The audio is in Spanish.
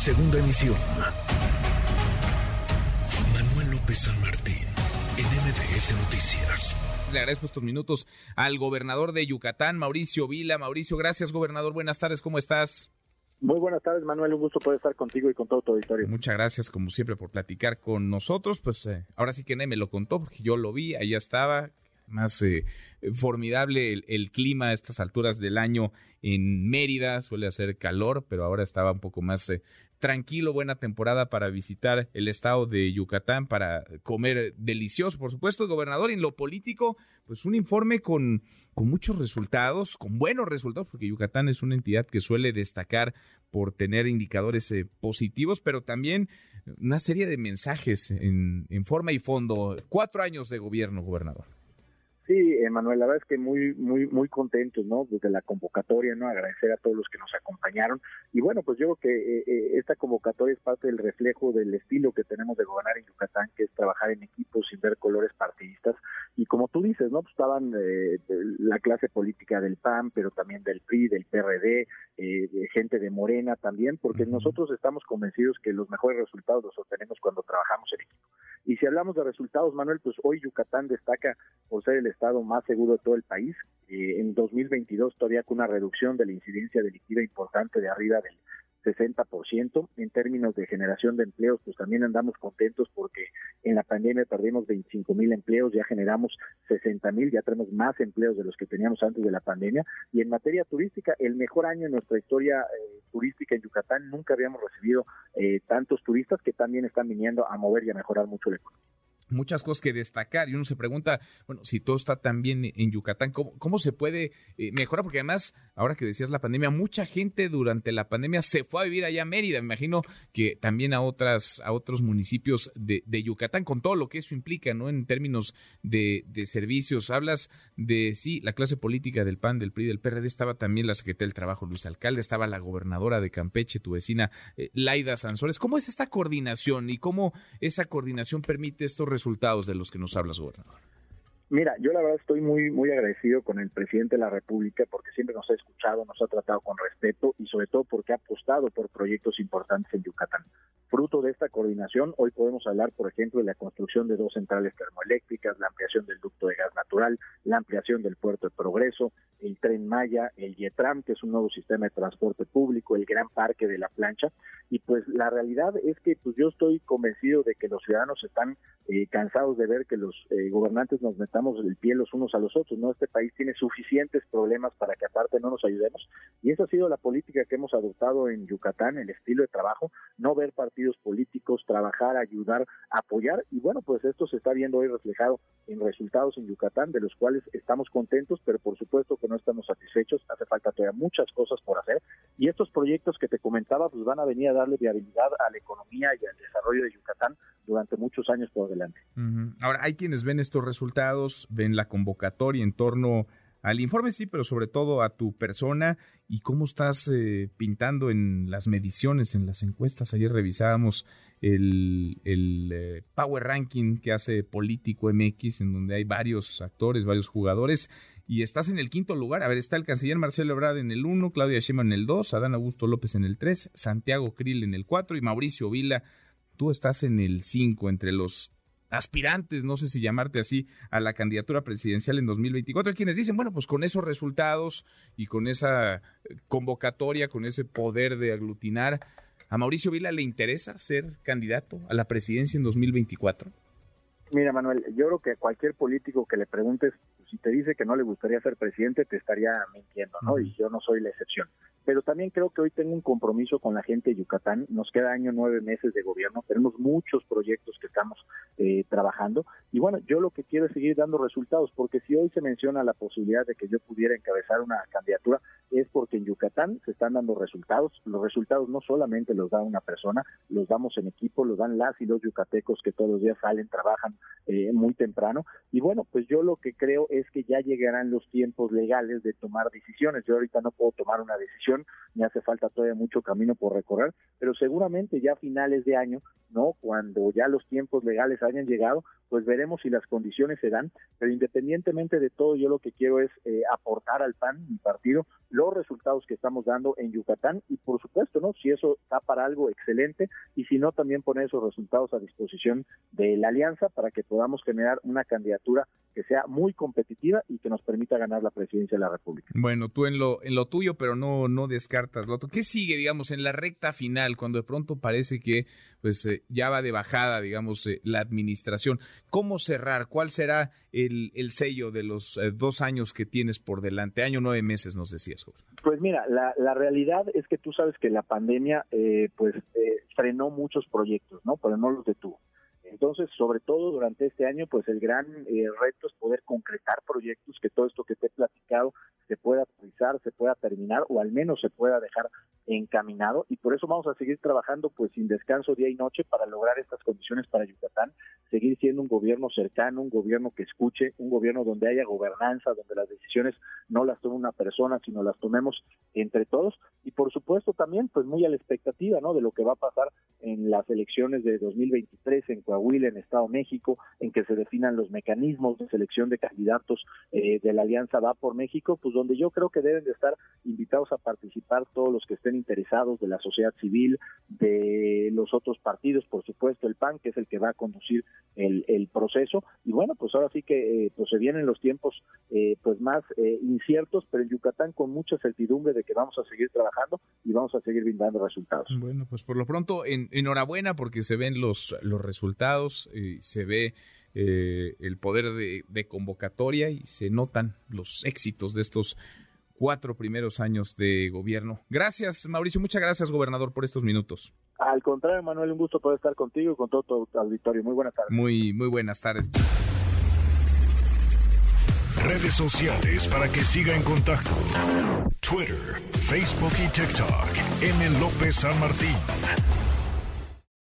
Segunda emisión. Manuel López San Martín, en MBS Noticias. Le agradezco estos minutos al gobernador de Yucatán, Mauricio Vila. Mauricio, gracias, gobernador. Buenas tardes, ¿cómo estás? Muy buenas tardes, Manuel. Un gusto poder estar contigo y con todo tu auditorio. Muchas gracias, como siempre, por platicar con nosotros. Pues eh, ahora sí que Ney me lo contó, porque yo lo vi, allá estaba. Más eh, formidable el, clima a estas alturas del año en Mérida. Suele hacer calor, pero ahora estaba un poco más eh, tranquilo, buena temporada para visitar el estado de Yucatán, para comer delicioso, por supuesto, gobernador. En lo político, pues un informe con, con muchos resultados, con buenos resultados, porque Yucatán es una entidad que suele destacar por tener indicadores eh, positivos, pero también una serie de mensajes en, en forma y fondo. Cuatro años de gobierno, gobernador. Sí, Manuel, la verdad es que muy, muy, muy contentos, ¿no? Desde la convocatoria, ¿no? Agradecer a todos los que nos acompañaron. Y bueno, pues yo creo que eh, eh, esta convocatoria es parte del reflejo del estilo que tenemos de gobernar en Yucatán, que es trabajar en equipos sin ver colores partidistas. Y como tú dices, ¿no? Pues estaban eh, la clase política del PAN, pero también del PRI, del PRD, gente de Morena también, porque nosotros estamos convencidos que los mejores resultados los obtenemos cuando trabajamos en equipo. Si hablamos de resultados, Manuel, pues hoy Yucatán destaca por ser el estado más seguro de todo el país. Eh, en 2022 todavía con una reducción de la incidencia delictiva importante de arriba del 60%. En términos de generación de empleos, pues también andamos contentos porque en la pandemia perdimos 25 mil empleos, ya generamos 60 mil, ya tenemos más empleos de los que teníamos antes de la pandemia. Y en materia turística, el mejor año en nuestra historia eh, turística en Yucatán, nunca habíamos recibido eh, tantos turistas que también están viniendo a mover y a mejorar mucho la economía muchas cosas que destacar y uno se pregunta, bueno, si todo está tan bien en Yucatán, ¿cómo, cómo se puede eh, mejorar? Porque además, ahora que decías la pandemia, mucha gente durante la pandemia se fue a vivir allá a Mérida, me imagino que también a otras a otros municipios de, Yucatán, con todo lo que eso implica, ¿no? En términos de, servicios, hablas de, sí, la clase política del PAN, del PRI, del PRD, estaba también la Secretaría del Trabajo, Luis Alcalde, estaba la gobernadora de Campeche, tu vecina, eh, Laida Sansores. ¿Cómo es esta coordinación y cómo esa coordinación permite estos resultados? Resultados de los que nos hablas, gobernador? Mira, yo la verdad estoy muy muy agradecido con el presidente de la República porque siempre nos ha escuchado, nos ha tratado con respeto y sobre todo porque ha apostado por proyectos importantes en Yucatán. Fruto de esta coordinación, hoy podemos hablar, por ejemplo, de la construcción de dos centrales termoeléctricas, la ampliación del ducto de gas natural, la ampliación del puerto de Progreso, el tren Maya, el YETRAM, que es un nuevo sistema de transporte público, el gran parque de la plancha. Y pues la realidad es que pues yo estoy convencido de que los ciudadanos están eh, cansados de ver que los eh, gobernantes nos metamos el pie los unos a los otros. No, este país tiene suficientes problemas para que aparte no nos ayudemos. Y esa ha sido la política que hemos adoptado en Yucatán, el estilo de trabajo, no ver partidos políticos, trabajar, ayudar, apoyar y bueno, pues esto se está viendo hoy reflejado en resultados en Yucatán de los cuales estamos contentos, pero por supuesto que no estamos satisfechos, hace falta todavía muchas cosas por hacer. Y estos proyectos que te comentaba pues van a venir a darle viabilidad a la economía y al desarrollo de Yucatán durante muchos años por delante. Ahora, hay quienes ven estos resultados, ven la convocatoria en torno al informe sí, pero sobre todo a tu persona y cómo estás eh, pintando en las mediciones, en las encuestas. Ayer revisábamos el, el eh, Power Ranking que hace Político MX, en donde hay varios actores, varios jugadores, y estás en el quinto lugar. A ver, está el canciller Marcelo Ebrard en el 1, Claudia Sheinbaum en el 2, Adán Augusto López en el 3, Santiago Krill en el 4 y Mauricio Vila, tú estás en el 5, entre los aspirantes, no sé si llamarte así, a la candidatura presidencial en 2024. Hay quienes dicen, bueno, pues con esos resultados y con esa eh, convocatoria, con ese poder de aglutinar, ¿a Mauricio Vila le interesa ser candidato a la presidencia en 2024? Mira, Manuel, yo creo que cualquier político que le preguntes, si te dice que no le gustaría ser presidente, te estaría mintiendo, ¿no? Y yo no soy la excepción pero también creo que hoy tengo un compromiso con la gente de Yucatán. Nos queda año nueve meses de gobierno, tenemos muchos proyectos que estamos eh, trabajando y bueno, yo lo que quiero es seguir dando resultados, porque si hoy se menciona la posibilidad de que yo pudiera encabezar una candidatura, es porque en Yucatán se están dando resultados. Los resultados no solamente los da una persona, los damos en equipo, los dan las y los yucatecos que todos los días salen, trabajan eh, muy temprano. Y bueno, pues yo lo que creo es que ya llegarán los tiempos legales de tomar decisiones. Yo ahorita no puedo tomar una decisión disposición, me hace falta todavía mucho camino por recorrer, pero seguramente ya a finales de año, ¿no? Cuando ya los tiempos legales hayan llegado, pues veremos si las condiciones se dan, pero independientemente de todo, yo lo que quiero es eh, aportar al PAN, mi partido, los resultados que estamos dando en Yucatán y por supuesto, ¿no? Si eso está para algo excelente y si no, también poner esos resultados a disposición de la alianza para que podamos generar una candidatura que sea muy competitiva y que nos permita ganar la presidencia de la República. Bueno, tú en lo en lo tuyo, pero no no descartas lo otro. ¿Qué sigue, digamos, en la recta final cuando de pronto parece que pues eh, ya va de bajada, digamos, eh, la administración? ¿Cómo cerrar? ¿Cuál será el, el sello de los eh, dos años que tienes por delante? Año nueve meses, nos decías, Jorge. Pues mira, la, la realidad es que tú sabes que la pandemia, pues frenó muchos proyectos, ¿no? Pero no los detuvo. Entonces, sobre todo durante este año, pues el gran eh, reto es poder concretar proyectos, que todo esto que te he platicado se pueda realizar, se pueda terminar o al menos se pueda dejar encaminado y por eso vamos a seguir trabajando pues sin descanso día y noche para lograr estas condiciones para Yucatán, seguir siendo un gobierno cercano, un gobierno que escuche, un gobierno donde haya gobernanza, donde las decisiones no las tome una persona, sino las tomemos entre todos y por supuesto también pues muy a la expectativa, ¿no? de lo que va a pasar en las elecciones de 2023 en Coahuila, en Estado México, en que se definan los mecanismos de selección de candidatos eh, de la Alianza Va por México, pues donde yo creo que deben de estar invitados a participar todos los que estén interesados de la sociedad civil, de los otros partidos, por supuesto, el PAN, que es el que va a conducir el, proceso. Y bueno, pues ahora sí que eh, pues se vienen los tiempos eh, pues más inciertos, pero en Yucatán con mucha certidumbre de que vamos a seguir trabajando y vamos a seguir brindando resultados. Bueno, pues por lo pronto, en, enhorabuena porque se ven los, los resultados, se ve eh, el poder de, convocatoria y se notan los éxitos de estos cuatro primeros años de gobierno. Gracias, Mauricio. Muchas gracias, gobernador, por estos minutos. Al contrario, Manuel, un gusto poder estar contigo y con todo tu auditorio. Muy buenas tardes. Muy, muy buenas tardes. Redes sociales para que siga en contacto: Twitter, Facebook y TikTok. M. López San Martín.